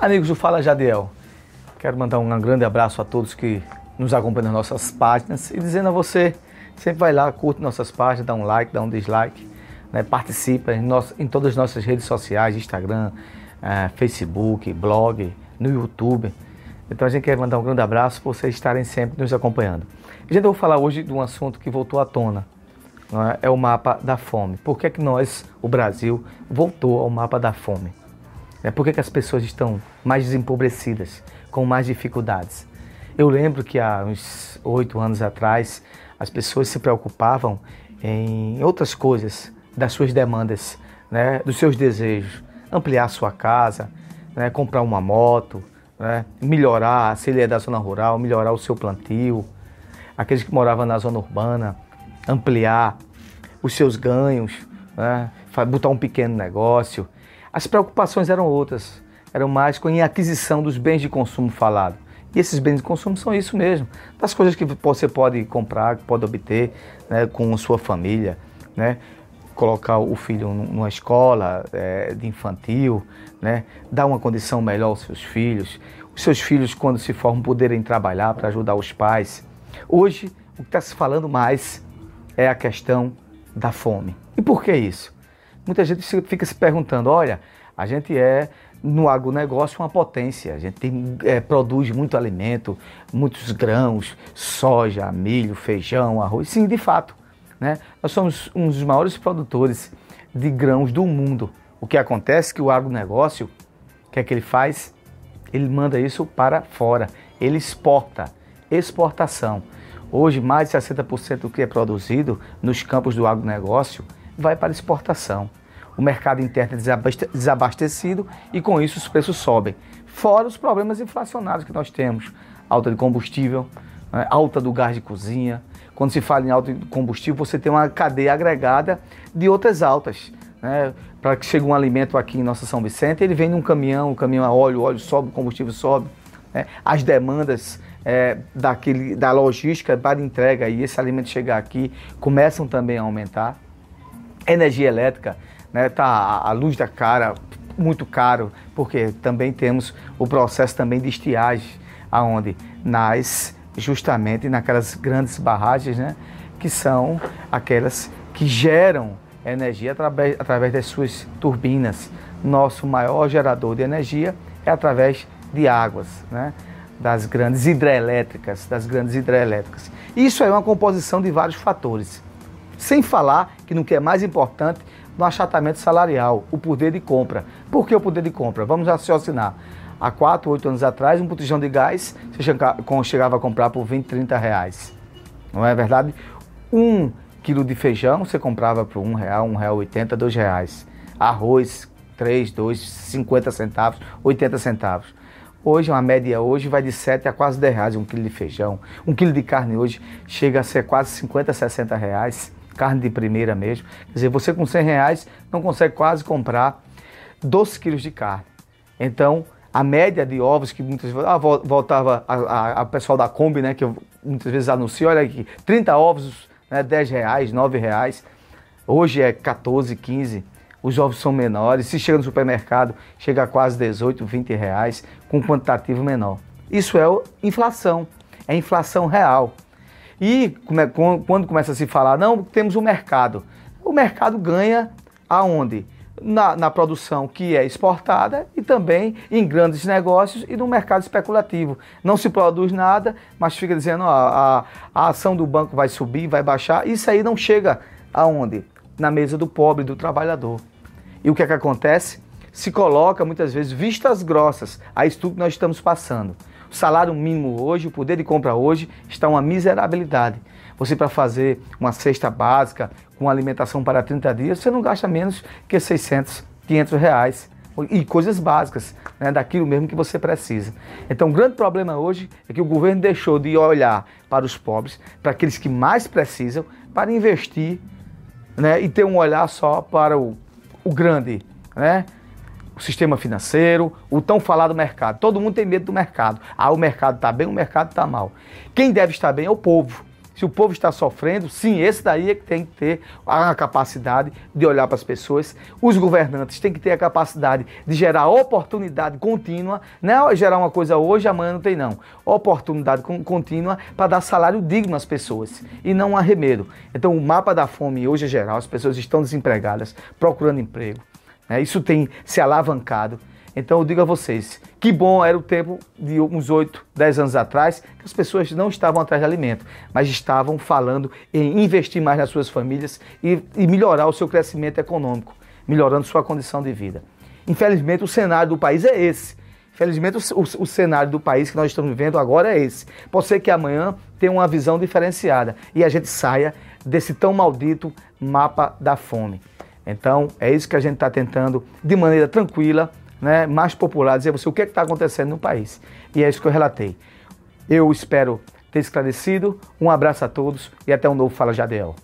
Amigos do Fala Jadiel, quero mandar um grande abraço a todos que nos acompanham nas nossas páginas e dizendo a você, sempre vai lá, curte nossas páginas, dá um like, dá um dislike, né, participa em, nosso, em todas as nossas redes sociais, Instagram, uh, Facebook, blog, no YouTube. Então a gente quer mandar um grande abraço por vocês estarem sempre nos acompanhando. Gente vai falar hoje de um assunto que voltou à tona, é? é? o mapa da fome. Por que, é que nós, o Brasil, voltou ao mapa da fome? É, por que, que as pessoas estão mais desempobrecidas, com mais dificuldades? Eu lembro que há uns oito anos atrás as pessoas se preocupavam em outras coisas, das suas demandas, né, dos seus desejos, ampliar sua casa, né, comprar uma moto, né, melhorar, se ele é da zona rural, melhorar o seu plantio, aqueles que moravam na zona urbana, ampliar os seus ganhos, né, botar um pequeno negócio, as preocupações eram outras, eram mais com a aquisição dos bens de consumo falado. E esses bens de consumo são isso mesmo, das coisas que você pode comprar, que pode obter né, com sua família, né? colocar o filho numa escola é, de infantil, né? dar uma condição melhor aos seus filhos, os seus filhos quando se formam poderem trabalhar para ajudar os pais. Hoje o que está se falando mais é a questão da fome. E por que isso? Muita gente fica se perguntando: olha, a gente é no agronegócio uma potência, a gente tem, é, produz muito alimento, muitos grãos, soja, milho, feijão, arroz. Sim, de fato, né? nós somos um dos maiores produtores de grãos do mundo. O que acontece é que o agronegócio, o que é que ele faz? Ele manda isso para fora, ele exporta, exportação. Hoje, mais de 60% do que é produzido nos campos do agronegócio vai para exportação. O mercado interno é desabastecido e com isso os preços sobem. Fora os problemas inflacionários que nós temos: alta de combustível, né, alta do gás de cozinha. Quando se fala em alta de combustível, você tem uma cadeia agregada de outras altas. Né? Para que chegue um alimento aqui em nossa São Vicente, ele vem num caminhão, o caminhão a óleo, o óleo sobe, o combustível sobe. Né? As demandas é, daquele, da logística para entrega e esse alimento chegar aqui começam também a aumentar energia elétrica, né, tá a luz da cara muito caro, porque também temos o processo também de estiagem, aonde nasce justamente naquelas grandes barragens, né, que são aquelas que geram energia através, através das suas turbinas. Nosso maior gerador de energia é através de águas, né? das grandes hidrelétricas, das grandes hidrelétricas. Isso é uma composição de vários fatores. Sem falar que no que é mais importante, no achatamento salarial, o poder de compra. Por que o poder de compra? Vamos raciocinar. Há 4, 8 anos atrás, um botijão de gás você chegava a comprar por 20, 30 reais. Não é verdade? Um quilo de feijão você comprava por um real, um real 80, dois reais. Arroz, 3, 2, 50 centavos, 80 centavos. Hoje, uma média hoje vai de 7 a quase 10 reais um quilo de feijão. Um quilo de carne hoje chega a ser quase 50, 60 reais carne de primeira mesmo. Quer dizer, você com 100 reais não consegue quase comprar 12 quilos de carne. Então, a média de ovos que muitas vezes, ah, voltava a, a, a, pessoal da Kombi, né, que eu, muitas vezes anuncia, olha aqui, 30 ovos, né, 10 reais, 9 reais. Hoje é 14, 15. Os ovos são menores. Se chega no supermercado, chega a quase 18, 20 reais, com quantitativo menor. Isso é inflação, é inflação real. E quando começa a se falar, não, temos um mercado. O mercado ganha aonde? Na, na, produção que é exportada e também em grandes negócios e no mercado especulativo. Não se produz nada, mas fica dizendo ó, a, a ação do banco vai subir, vai baixar. Isso aí não chega aonde? Na mesa do pobre, do trabalhador. E o que é que acontece? Se coloca muitas vezes vistas grossas a isso tudo que nós estamos passando. O salário mínimo hoje, o poder de compra hoje está uma miserabilidade. Você para fazer uma cesta básica com alimentação para 30 dias, você não gasta menos que 600, 500 reais. E coisas básicas, né, daquilo mesmo que você precisa. Então, o grande problema hoje é que o governo deixou de olhar para os pobres, para aqueles que mais precisam, para investir né, e ter um olhar só para o, o grande, né? O sistema financeiro, o tão falado mercado. Todo mundo tem medo do mercado. Ah, o mercado está bem, o mercado está mal. Quem deve estar bem é o povo. Se o povo está sofrendo, sim, esse daí é que tem que ter a capacidade de olhar para as pessoas. Os governantes têm que ter a capacidade de gerar oportunidade contínua, não é gerar uma coisa hoje, amanhã não tem não. Oportunidade contínua para dar salário digno às pessoas e não arremedo. Então o mapa da fome hoje é geral, as pessoas estão desempregadas, procurando emprego. Né? Isso tem se alavancado. Então eu digo a vocês, que bom era o tempo de uns 8, 10 anos atrás, que as pessoas não estavam atrás de alimento, mas estavam falando em investir mais nas suas famílias e, e melhorar o seu crescimento econômico, melhorando sua condição de vida. Infelizmente o cenário do país é esse. Infelizmente o, o, o cenário do país que nós estamos vivendo agora é esse. Pode ser que amanhã tenha uma visão diferenciada e a gente saia desse tão maldito mapa da fome. Então, é isso que a gente está tentando, de maneira tranquila, né, mais popular, dizer a você o que é está acontecendo no país. E é isso que eu relatei. Eu espero ter esclarecido. Um abraço a todos e até um novo Fala Jadel.